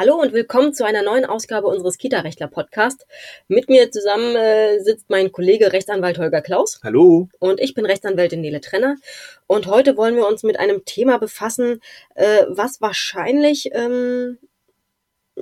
Hallo und willkommen zu einer neuen Ausgabe unseres Kita-Rechtler-Podcast. Mit mir zusammen äh, sitzt mein Kollege Rechtsanwalt Holger Klaus. Hallo. Und ich bin Rechtsanwältin Nele Trenner. Und heute wollen wir uns mit einem Thema befassen, äh, was wahrscheinlich ähm,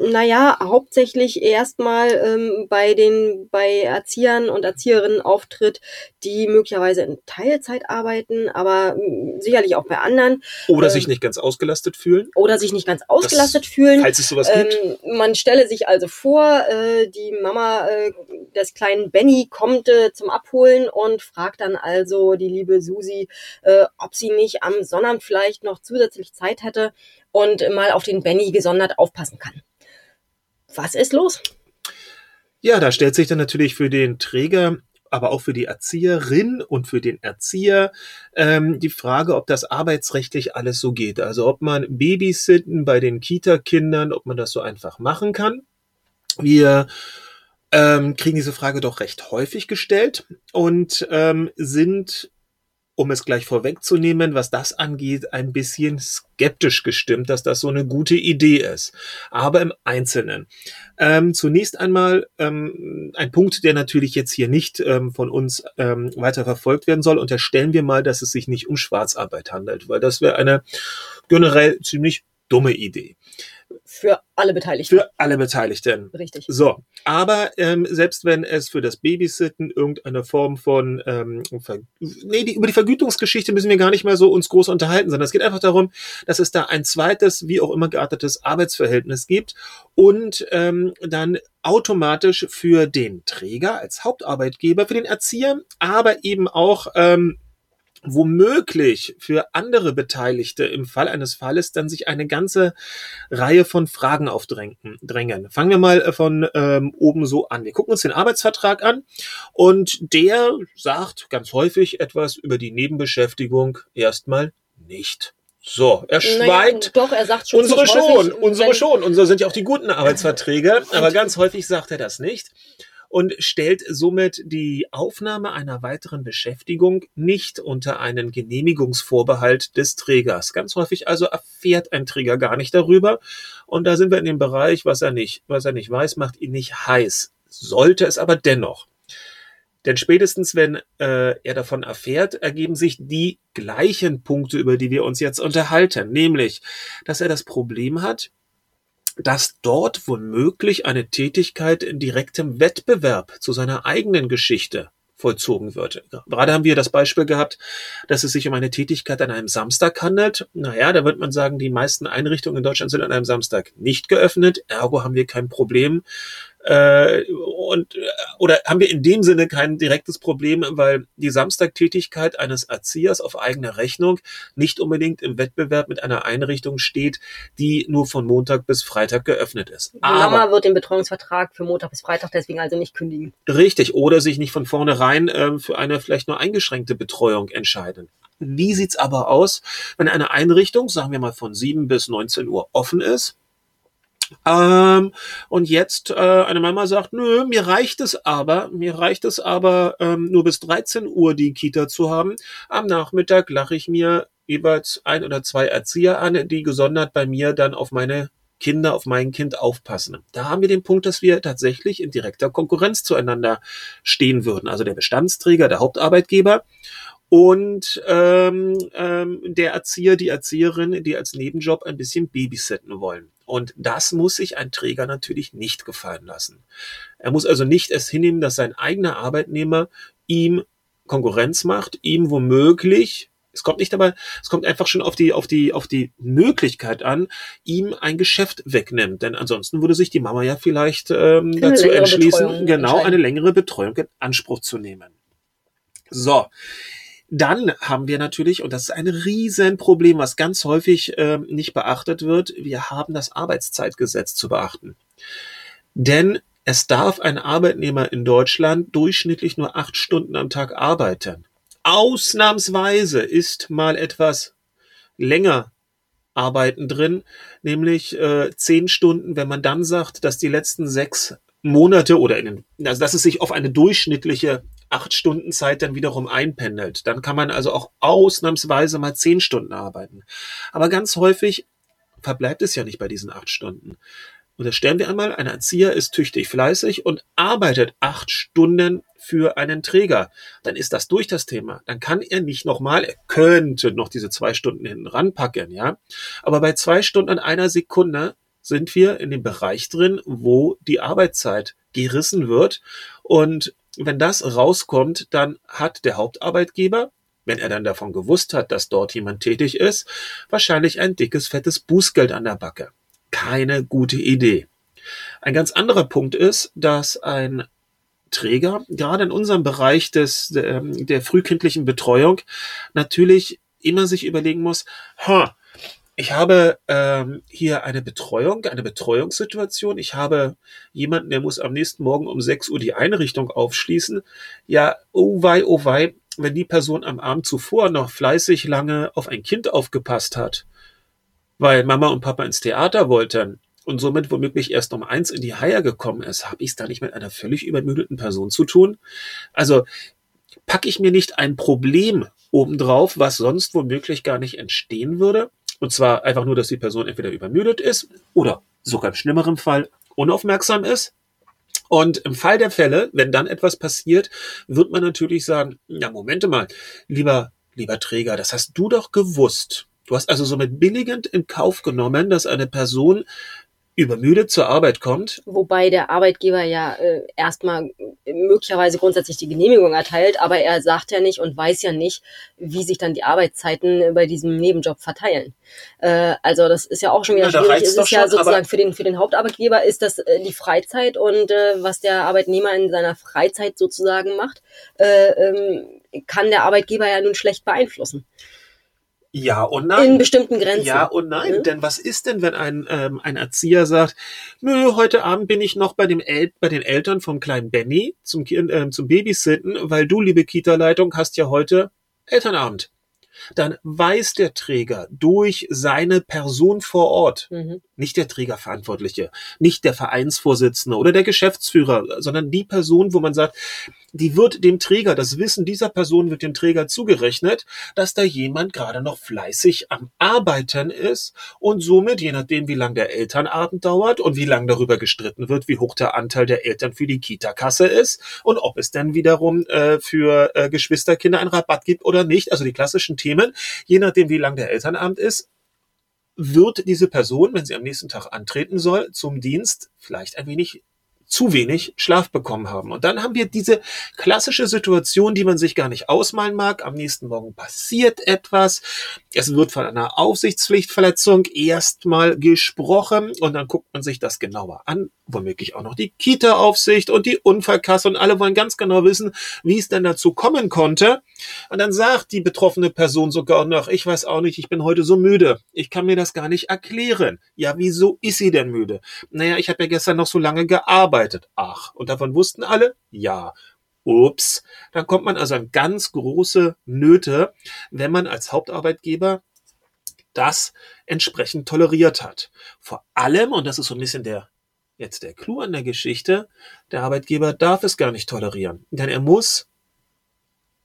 naja, hauptsächlich erstmal ähm, bei den bei Erziehern und Erzieherinnen auftritt, die möglicherweise in Teilzeit arbeiten, aber äh, sicherlich auch bei anderen. Oder ähm, sich nicht ganz ausgelastet fühlen. Oder sich nicht ganz ausgelastet das, fühlen. Falls es sowas gibt. Ähm, man stelle sich also vor, äh, die Mama äh, des kleinen Benny kommt äh, zum Abholen und fragt dann also die liebe Susi, äh, ob sie nicht am Sonnabend vielleicht noch zusätzlich Zeit hätte und mal auf den Benny gesondert aufpassen kann. Was ist los? Ja, da stellt sich dann natürlich für den Träger aber auch für die Erzieherin und für den Erzieher ähm, die Frage, ob das arbeitsrechtlich alles so geht. Also ob man Babysitten bei den Kita-Kindern, ob man das so einfach machen kann. Wir ähm, kriegen diese Frage doch recht häufig gestellt und ähm, sind um es gleich vorwegzunehmen, was das angeht, ein bisschen skeptisch gestimmt, dass das so eine gute Idee ist. Aber im Einzelnen. Ähm, zunächst einmal ähm, ein Punkt, der natürlich jetzt hier nicht ähm, von uns ähm, weiter verfolgt werden soll. Unterstellen wir mal, dass es sich nicht um Schwarzarbeit handelt, weil das wäre eine generell ziemlich dumme Idee. Für alle Beteiligten. Für alle Beteiligten. Richtig. So, aber ähm, selbst wenn es für das Babysitten irgendeine Form von, ähm, nee, die, über die Vergütungsgeschichte müssen wir gar nicht mal so uns groß unterhalten, sondern es geht einfach darum, dass es da ein zweites, wie auch immer geartetes Arbeitsverhältnis gibt und ähm, dann automatisch für den Träger als Hauptarbeitgeber, für den Erzieher, aber eben auch ähm, womöglich für andere Beteiligte im Fall eines Falles dann sich eine ganze Reihe von Fragen aufdrängen. Fangen wir mal äh, von ähm, oben so an. Wir gucken uns den Arbeitsvertrag an und der sagt ganz häufig etwas über die Nebenbeschäftigung erstmal nicht. So, er schweigt. Naja, doch, er sagt schon. Unsere schon, unsere schon. Unsere sind ja auch die guten Arbeitsverträge, aber ganz häufig sagt er das nicht und stellt somit die Aufnahme einer weiteren Beschäftigung nicht unter einen Genehmigungsvorbehalt des Trägers. Ganz häufig also erfährt ein Träger gar nicht darüber und da sind wir in dem Bereich, was er nicht, was er nicht weiß, macht ihn nicht heiß. Sollte es aber dennoch. Denn spätestens, wenn äh, er davon erfährt, ergeben sich die gleichen Punkte, über die wir uns jetzt unterhalten. Nämlich, dass er das Problem hat, dass dort womöglich eine Tätigkeit in direktem Wettbewerb zu seiner eigenen Geschichte vollzogen wird. Gerade haben wir das Beispiel gehabt, dass es sich um eine Tätigkeit an einem Samstag handelt. Naja, da wird man sagen, die meisten Einrichtungen in Deutschland sind an einem Samstag nicht geöffnet. Ergo haben wir kein Problem, äh, und äh, oder haben wir in dem Sinne kein direktes Problem, weil die Samstagtätigkeit eines Erziehers auf eigene Rechnung nicht unbedingt im Wettbewerb mit einer Einrichtung steht, die nur von Montag bis Freitag geöffnet ist. Die Aber, Mama wird den Betreuungsvertrag für Montag bis Freitag deswegen also nicht kündigen. Richtig, oder sich nicht von vornherein äh, für eine vielleicht nur eingeschränkte Betreuung entscheiden. Wie sieht's aber aus, wenn eine Einrichtung, sagen wir mal von 7 bis 19 Uhr offen ist? Ähm, und jetzt äh, eine Mama sagt, nö, mir reicht es aber, mir reicht es aber ähm, nur bis 13 Uhr die Kita zu haben. Am Nachmittag lache ich mir jeweils ein oder zwei Erzieher an, die gesondert bei mir dann auf meine Kinder, auf mein Kind aufpassen. Da haben wir den Punkt, dass wir tatsächlich in direkter Konkurrenz zueinander stehen würden. Also der Bestandsträger, der Hauptarbeitgeber und ähm, ähm, der Erzieher, die Erzieherin, die als Nebenjob ein bisschen babysitten wollen. Und das muss sich ein Träger natürlich nicht gefallen lassen. Er muss also nicht es hinnehmen, dass sein eigener Arbeitnehmer ihm Konkurrenz macht, ihm womöglich es kommt nicht aber, es kommt einfach schon auf die, auf die, auf die Möglichkeit an, ihm ein Geschäft wegnimmt. Denn ansonsten würde sich die Mama ja vielleicht ähm, dazu entschließen, genau eine längere Betreuung in Anspruch zu nehmen. So, dann haben wir natürlich, und das ist ein Riesenproblem, was ganz häufig ähm, nicht beachtet wird, wir haben das Arbeitszeitgesetz zu beachten. Denn es darf ein Arbeitnehmer in Deutschland durchschnittlich nur acht Stunden am Tag arbeiten. Ausnahmsweise ist mal etwas länger Arbeiten drin, nämlich äh, zehn Stunden, wenn man dann sagt, dass die letzten sechs Monate oder in den, also dass es sich auf eine durchschnittliche acht Stunden Zeit dann wiederum einpendelt. Dann kann man also auch ausnahmsweise mal zehn Stunden arbeiten. Aber ganz häufig verbleibt es ja nicht bei diesen acht Stunden. unterstellen wir einmal, ein Erzieher ist tüchtig fleißig und arbeitet acht Stunden für einen Träger, dann ist das durch das Thema. Dann kann er nicht nochmal, er könnte noch diese zwei Stunden hinten ranpacken, ja. Aber bei zwei Stunden und einer Sekunde sind wir in dem Bereich drin, wo die Arbeitszeit gerissen wird. Und wenn das rauskommt, dann hat der Hauptarbeitgeber, wenn er dann davon gewusst hat, dass dort jemand tätig ist, wahrscheinlich ein dickes, fettes Bußgeld an der Backe. Keine gute Idee. Ein ganz anderer Punkt ist, dass ein Träger, gerade in unserem Bereich des, der, der frühkindlichen Betreuung, natürlich immer sich überlegen muss, ha, ich habe ähm, hier eine Betreuung, eine Betreuungssituation. Ich habe jemanden, der muss am nächsten Morgen um 6 Uhr die Einrichtung aufschließen. Ja, oh wei, oh wei, wenn die Person am Abend zuvor noch fleißig lange auf ein Kind aufgepasst hat, weil Mama und Papa ins Theater wollten und somit womöglich erst um eins in die Haie gekommen ist, habe ich es da nicht mit einer völlig übermüdeten Person zu tun? Also packe ich mir nicht ein Problem obendrauf, was sonst womöglich gar nicht entstehen würde? Und zwar einfach nur, dass die Person entweder übermüdet ist oder sogar im schlimmeren Fall unaufmerksam ist. Und im Fall der Fälle, wenn dann etwas passiert, wird man natürlich sagen, ja, Momente mal, lieber, lieber Träger, das hast du doch gewusst. Du hast also somit billigend in Kauf genommen, dass eine Person übermüdet zur Arbeit kommt. Wobei der Arbeitgeber ja äh, erstmal möglicherweise grundsätzlich die Genehmigung erteilt, aber er sagt ja nicht und weiß ja nicht, wie sich dann die Arbeitszeiten bei diesem Nebenjob verteilen. Äh, also das ist ja auch schon wieder ja, schwierig. Es ist ja schon, sozusagen für den für den Hauptarbeitgeber ist das äh, die Freizeit und äh, was der Arbeitnehmer in seiner Freizeit sozusagen macht, äh, ähm, kann der Arbeitgeber ja nun schlecht beeinflussen. Ja und nein. In bestimmten Grenzen. Ja und nein. Mhm. Denn was ist denn, wenn ein, ähm, ein Erzieher sagt, nö, heute Abend bin ich noch bei, dem El bei den Eltern vom kleinen Benny zum, äh, zum Babysitten, weil du, liebe Kita-Leitung, hast ja heute Elternabend dann weiß der Träger durch seine Person vor Ort, mhm. nicht der Trägerverantwortliche, nicht der Vereinsvorsitzende oder der Geschäftsführer, sondern die Person, wo man sagt, die wird dem Träger, das Wissen dieser Person wird dem Träger zugerechnet, dass da jemand gerade noch fleißig am Arbeiten ist und somit, je nachdem, wie lang der Elternabend dauert und wie lang darüber gestritten wird, wie hoch der Anteil der Eltern für die Kita-Kasse ist und ob es dann wiederum äh, für äh, Geschwisterkinder einen Rabatt gibt oder nicht, also die klassischen Themen, je nachdem, wie lang der Elternabend ist, wird diese Person, wenn sie am nächsten Tag antreten soll, zum Dienst vielleicht ein wenig zu wenig Schlaf bekommen haben. Und dann haben wir diese klassische Situation, die man sich gar nicht ausmalen mag. Am nächsten Morgen passiert etwas. Es wird von einer Aufsichtspflichtverletzung erstmal gesprochen und dann guckt man sich das genauer an. Womöglich auch noch die Kita-Aufsicht und die Unfallkasse und alle wollen ganz genau wissen, wie es denn dazu kommen konnte. Und dann sagt die betroffene Person sogar noch, ich weiß auch nicht, ich bin heute so müde. Ich kann mir das gar nicht erklären. Ja, wieso ist sie denn müde? Naja, ich habe ja gestern noch so lange gearbeitet gearbeitet. Ach, und davon wussten alle? Ja. Ups. Dann kommt man also an ganz große Nöte, wenn man als Hauptarbeitgeber das entsprechend toleriert hat. Vor allem, und das ist so ein bisschen der jetzt der Clou an der Geschichte, der Arbeitgeber darf es gar nicht tolerieren. Denn er muss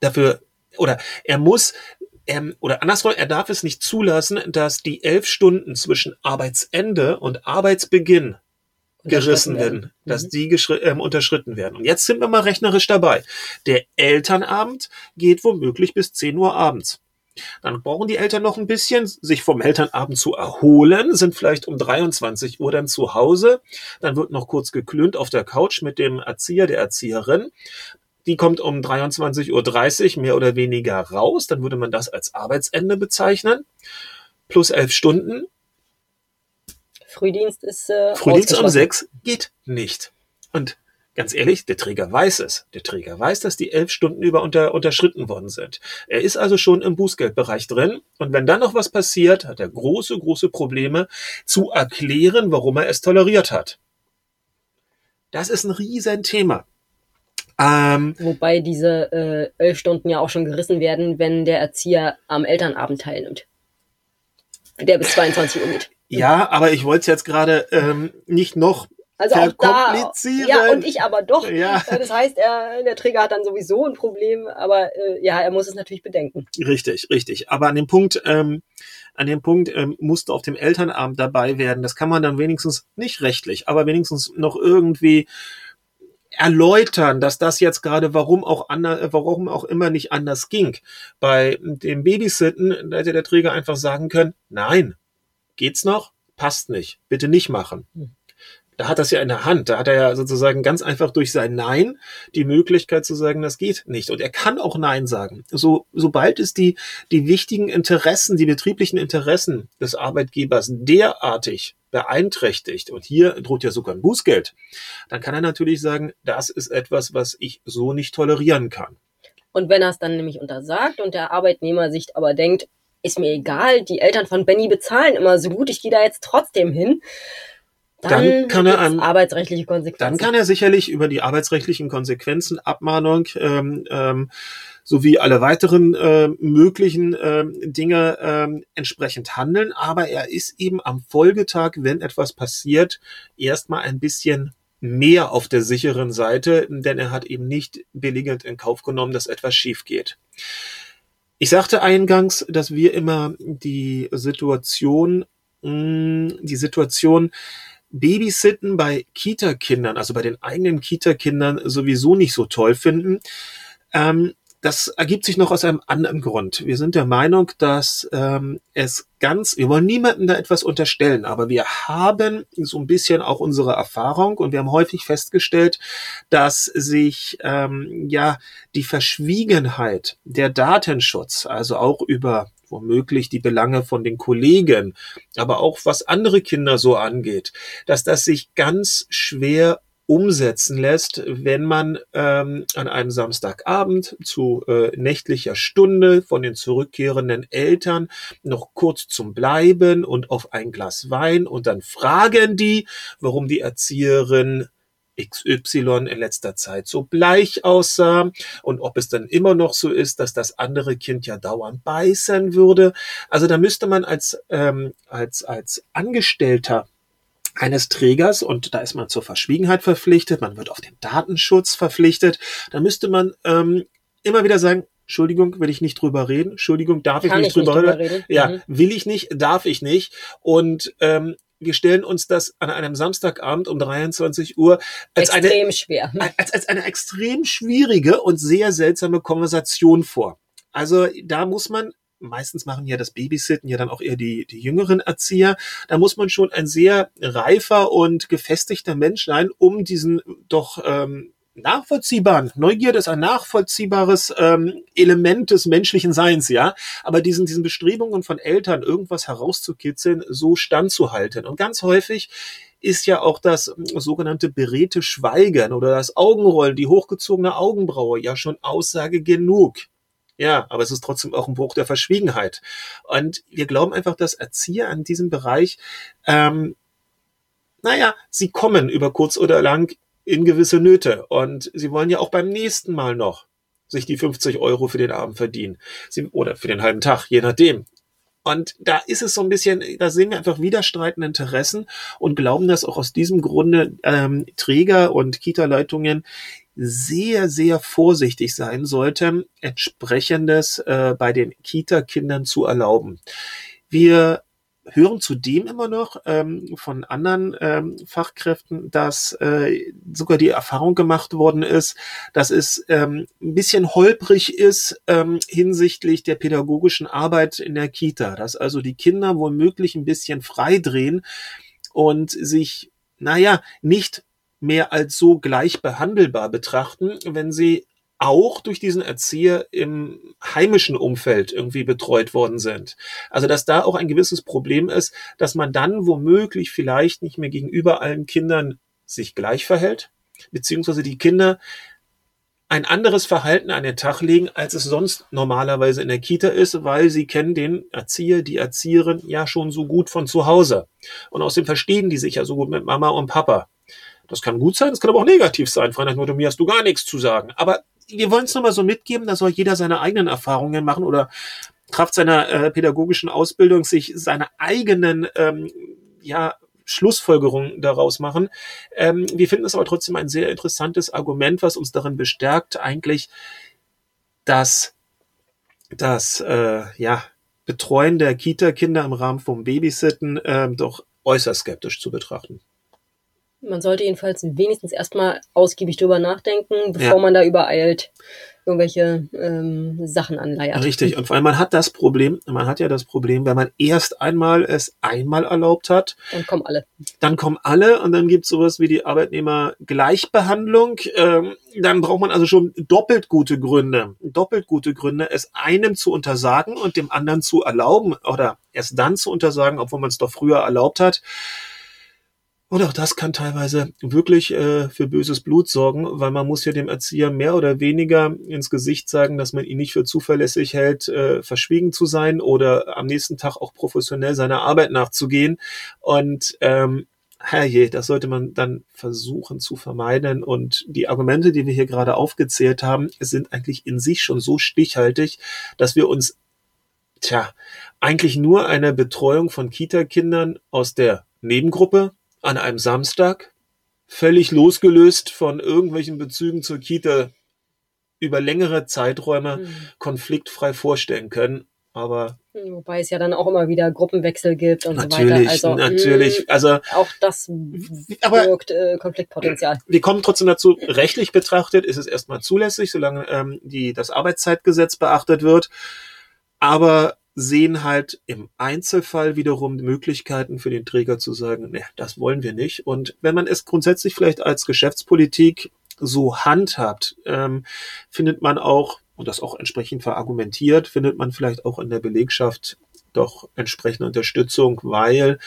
dafür, oder er muss, ähm, oder andersrum, er darf es nicht zulassen, dass die elf Stunden zwischen Arbeitsende und Arbeitsbeginn gerissen werden, dass mhm. die ähm, unterschritten werden. Und jetzt sind wir mal rechnerisch dabei. Der Elternabend geht womöglich bis 10 Uhr abends. Dann brauchen die Eltern noch ein bisschen, sich vom Elternabend zu erholen, sind vielleicht um 23 Uhr dann zu Hause. Dann wird noch kurz geklönt auf der Couch mit dem Erzieher, der Erzieherin. Die kommt um 23.30 Uhr mehr oder weniger raus. Dann würde man das als Arbeitsende bezeichnen. Plus elf Stunden Frühdienst ist äh, Frühdienst um sechs geht nicht. Und ganz ehrlich, der Träger weiß es. Der Träger weiß, dass die elf Stunden über unter, unterschritten worden sind. Er ist also schon im Bußgeldbereich drin. Und wenn dann noch was passiert, hat er große, große Probleme zu erklären, warum er es toleriert hat. Das ist ein Riesenthema. Ähm, Wobei diese äh, elf Stunden ja auch schon gerissen werden, wenn der Erzieher am Elternabend teilnimmt. Der bis 22 Uhr geht. Ja, aber ich wollte es jetzt gerade ähm, nicht noch also auch da, ja, und ich aber doch. Ja. Äh, das heißt, er, der Träger hat dann sowieso ein Problem, aber äh, ja, er muss es natürlich bedenken. Richtig, richtig. Aber an dem Punkt, ähm, an dem Punkt, ähm, musst du auf dem Elternabend dabei werden. Das kann man dann wenigstens nicht rechtlich, aber wenigstens noch irgendwie erläutern, dass das jetzt gerade warum auch ander, warum auch immer nicht anders ging. Bei dem Babysitten hätte der Träger einfach sagen können, nein, geht's noch? Passt nicht. Bitte nicht machen. Hm da hat das ja in der Hand. Da hat er ja sozusagen ganz einfach durch sein Nein die Möglichkeit zu sagen, das geht nicht. Und er kann auch Nein sagen. So, sobald es die, die wichtigen Interessen, die betrieblichen Interessen des Arbeitgebers derartig beeinträchtigt, und hier droht ja sogar ein Bußgeld, dann kann er natürlich sagen, das ist etwas, was ich so nicht tolerieren kann. Und wenn er es dann nämlich untersagt und der Arbeitnehmer sich aber denkt, ist mir egal, die Eltern von Benny bezahlen immer so gut, ich gehe da jetzt trotzdem hin, dann, dann kann er an, arbeitsrechtliche Konsequenzen. Dann kann er sicherlich über die arbeitsrechtlichen Konsequenzen, Abmahnung ähm, ähm, sowie alle weiteren äh, möglichen äh, Dinge äh, entsprechend handeln. Aber er ist eben am Folgetag, wenn etwas passiert, erstmal ein bisschen mehr auf der sicheren Seite, denn er hat eben nicht billigend in Kauf genommen, dass etwas schief geht. Ich sagte eingangs, dass wir immer die Situation, mh, die Situation Babysitten bei Kita-Kindern, also bei den eigenen Kita-Kindern sowieso nicht so toll finden. Ähm, das ergibt sich noch aus einem anderen Grund. Wir sind der Meinung, dass ähm, es ganz, wir wollen niemandem da etwas unterstellen, aber wir haben so ein bisschen auch unsere Erfahrung und wir haben häufig festgestellt, dass sich ähm, ja die Verschwiegenheit der Datenschutz, also auch über womöglich die Belange von den Kollegen, aber auch was andere Kinder so angeht, dass das sich ganz schwer umsetzen lässt, wenn man ähm, an einem Samstagabend zu äh, nächtlicher Stunde von den zurückkehrenden Eltern noch kurz zum Bleiben und auf ein Glas Wein und dann fragen die, warum die Erzieherin XY in letzter Zeit so bleich aussah und ob es dann immer noch so ist, dass das andere Kind ja dauernd beißen würde. Also da müsste man als, ähm, als, als Angestellter eines Trägers und da ist man zur Verschwiegenheit verpflichtet, man wird auf den Datenschutz verpflichtet, da müsste man ähm, immer wieder sagen, Entschuldigung, will ich nicht drüber reden. Entschuldigung, darf ich nicht, ich drüber, nicht drüber reden? Ja, mhm. will ich nicht, darf ich nicht. Und ähm, wir stellen uns das an einem Samstagabend um 23 Uhr als extrem eine, schwer. Als, als eine extrem schwierige und sehr seltsame Konversation vor. Also da muss man meistens machen ja das Babysitten ja dann auch eher die, die jüngeren Erzieher. Da muss man schon ein sehr reifer und gefestigter Mensch sein, um diesen doch ähm, nachvollziehbaren. Neugierde ist ein nachvollziehbares ähm, Element des menschlichen Seins, ja. Aber diesen, diesen Bestrebungen von Eltern, irgendwas herauszukitzeln, so standzuhalten. Und ganz häufig ist ja auch das ähm, sogenannte beredte Schweigen oder das Augenrollen, die hochgezogene Augenbraue ja schon Aussage genug. Ja, aber es ist trotzdem auch ein Bruch der Verschwiegenheit. Und wir glauben einfach, dass Erzieher an diesem Bereich, ähm, naja, sie kommen über kurz oder lang in gewisse Nöte. Und sie wollen ja auch beim nächsten Mal noch sich die 50 Euro für den Abend verdienen. Sie, oder für den halben Tag, je nachdem. Und da ist es so ein bisschen, da sehen wir einfach widerstreitende Interessen und glauben, dass auch aus diesem Grunde ähm, Träger und Kita-Leitungen sehr, sehr vorsichtig sein sollten, entsprechendes äh, bei den Kita-Kindern zu erlauben. Wir hören zudem immer noch ähm, von anderen ähm, Fachkräften, dass äh, sogar die Erfahrung gemacht worden ist, dass es ähm, ein bisschen holprig ist ähm, hinsichtlich der pädagogischen Arbeit in der Kita, dass also die Kinder womöglich ein bisschen freidrehen und sich, naja, nicht mehr als so gleich behandelbar betrachten, wenn sie auch durch diesen Erzieher im heimischen Umfeld irgendwie betreut worden sind. Also dass da auch ein gewisses Problem ist, dass man dann womöglich vielleicht nicht mehr gegenüber allen Kindern sich gleich verhält, beziehungsweise die Kinder ein anderes Verhalten an den Tag legen, als es sonst normalerweise in der Kita ist, weil sie kennen den Erzieher, die Erzieherin ja schon so gut von zu Hause. Und außerdem verstehen die sich ja so gut mit Mama und Papa. Das kann gut sein, das kann aber auch negativ sein. Freund, nur mir hast du gar nichts zu sagen. Aber wir wollen es nochmal so mitgeben, da soll jeder seine eigenen Erfahrungen machen oder Kraft seiner äh, pädagogischen Ausbildung sich seine eigenen ähm, ja, Schlussfolgerungen daraus machen. Ähm, wir finden es aber trotzdem ein sehr interessantes Argument, was uns darin bestärkt, eigentlich, dass das äh, ja Betreuen der Kita-Kinder im Rahmen vom Babysitten äh, doch äußerst skeptisch zu betrachten. Man sollte jedenfalls wenigstens erstmal ausgiebig drüber nachdenken, bevor ja. man da übereilt irgendwelche ähm, Sachen anleiert. Richtig, und vor allem man hat das Problem, man hat ja das Problem, wenn man erst einmal es einmal erlaubt hat, dann kommen alle. Dann kommen alle und dann gibt es sowas wie die Arbeitnehmergleichbehandlung. Ähm, dann braucht man also schon doppelt gute Gründe, doppelt gute Gründe, es einem zu untersagen und dem anderen zu erlauben oder erst dann zu untersagen, obwohl man es doch früher erlaubt hat. Und auch das kann teilweise wirklich äh, für böses Blut sorgen, weil man muss ja dem Erzieher mehr oder weniger ins Gesicht sagen, dass man ihn nicht für zuverlässig hält, äh, verschwiegen zu sein oder am nächsten Tag auch professionell seiner Arbeit nachzugehen. Und ähm, herrje, das sollte man dann versuchen zu vermeiden. Und die Argumente, die wir hier gerade aufgezählt haben, sind eigentlich in sich schon so stichhaltig, dass wir uns, tja, eigentlich nur eine Betreuung von Kita-Kindern aus der Nebengruppe an einem Samstag, völlig losgelöst von irgendwelchen Bezügen zur Kita, über längere Zeiträume mhm. konfliktfrei vorstellen können. Aber Wobei es ja dann auch immer wieder Gruppenwechsel gibt und natürlich, so weiter. Also natürlich, mh, also auch das birgt äh, Konfliktpotenzial. Wir kommen trotzdem dazu, rechtlich betrachtet ist es erstmal zulässig, solange ähm, die, das Arbeitszeitgesetz beachtet wird. Aber sehen halt im Einzelfall wiederum Möglichkeiten für den Träger zu sagen, ne, das wollen wir nicht. Und wenn man es grundsätzlich vielleicht als Geschäftspolitik so handhabt, ähm, findet man auch, und das auch entsprechend verargumentiert, findet man vielleicht auch in der Belegschaft doch entsprechende Unterstützung, weil,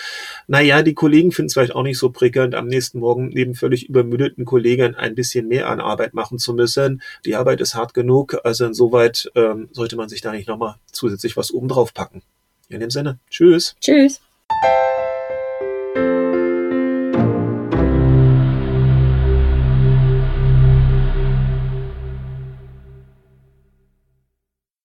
naja, die Kollegen finden es vielleicht auch nicht so prickelnd, am nächsten Morgen neben völlig übermüdeten Kollegen ein bisschen mehr an Arbeit machen zu müssen. Die Arbeit ist hart genug, also insoweit ähm, sollte man sich da nicht nochmal zusätzlich was oben drauf packen. In dem Sinne, tschüss. Tschüss.